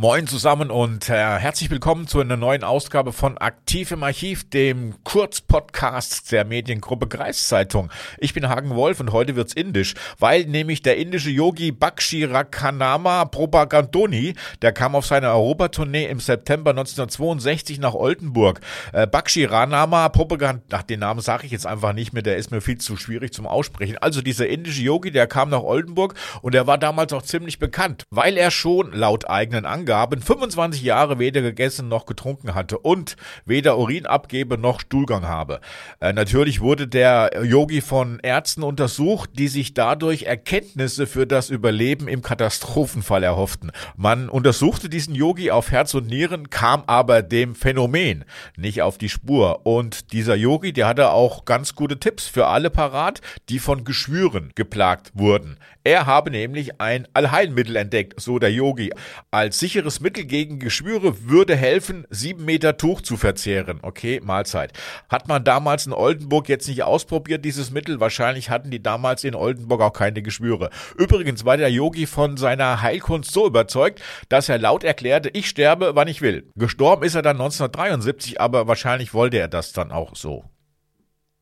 Moin zusammen und äh, herzlich willkommen zu einer neuen Ausgabe von Aktiv im Archiv, dem Kurzpodcast der Mediengruppe Kreiszeitung. Ich bin Hagen Wolf und heute wird's indisch, weil nämlich der indische Yogi Bakshi Rakanama Propagandoni, der kam auf seine Europatournee im September 1962 nach Oldenburg. Äh, Bakshi Ranama Propagand, ach den Namen sage ich jetzt einfach nicht mehr, der ist mir viel zu schwierig zum Aussprechen. Also dieser indische Yogi, der kam nach Oldenburg und er war damals auch ziemlich bekannt, weil er schon laut eigenen Angaben Angaben 25 Jahre weder gegessen noch getrunken hatte und weder Urin abgebe noch Stuhlgang habe. Äh, natürlich wurde der Yogi von Ärzten untersucht, die sich dadurch Erkenntnisse für das Überleben im Katastrophenfall erhofften. Man untersuchte diesen Yogi auf Herz und Nieren, kam aber dem Phänomen nicht auf die Spur. Und dieser Yogi, der hatte auch ganz gute Tipps für alle parat, die von Geschwüren geplagt wurden. Er habe nämlich ein Allheilmittel entdeckt, so der Yogi, als sicher sicheres Mittel gegen Geschwüre würde helfen, sieben Meter Tuch zu verzehren. Okay, Mahlzeit. Hat man damals in Oldenburg jetzt nicht ausprobiert, dieses Mittel? Wahrscheinlich hatten die damals in Oldenburg auch keine Geschwüre. Übrigens war der Yogi von seiner Heilkunst so überzeugt, dass er laut erklärte, ich sterbe, wann ich will. Gestorben ist er dann 1973, aber wahrscheinlich wollte er das dann auch so.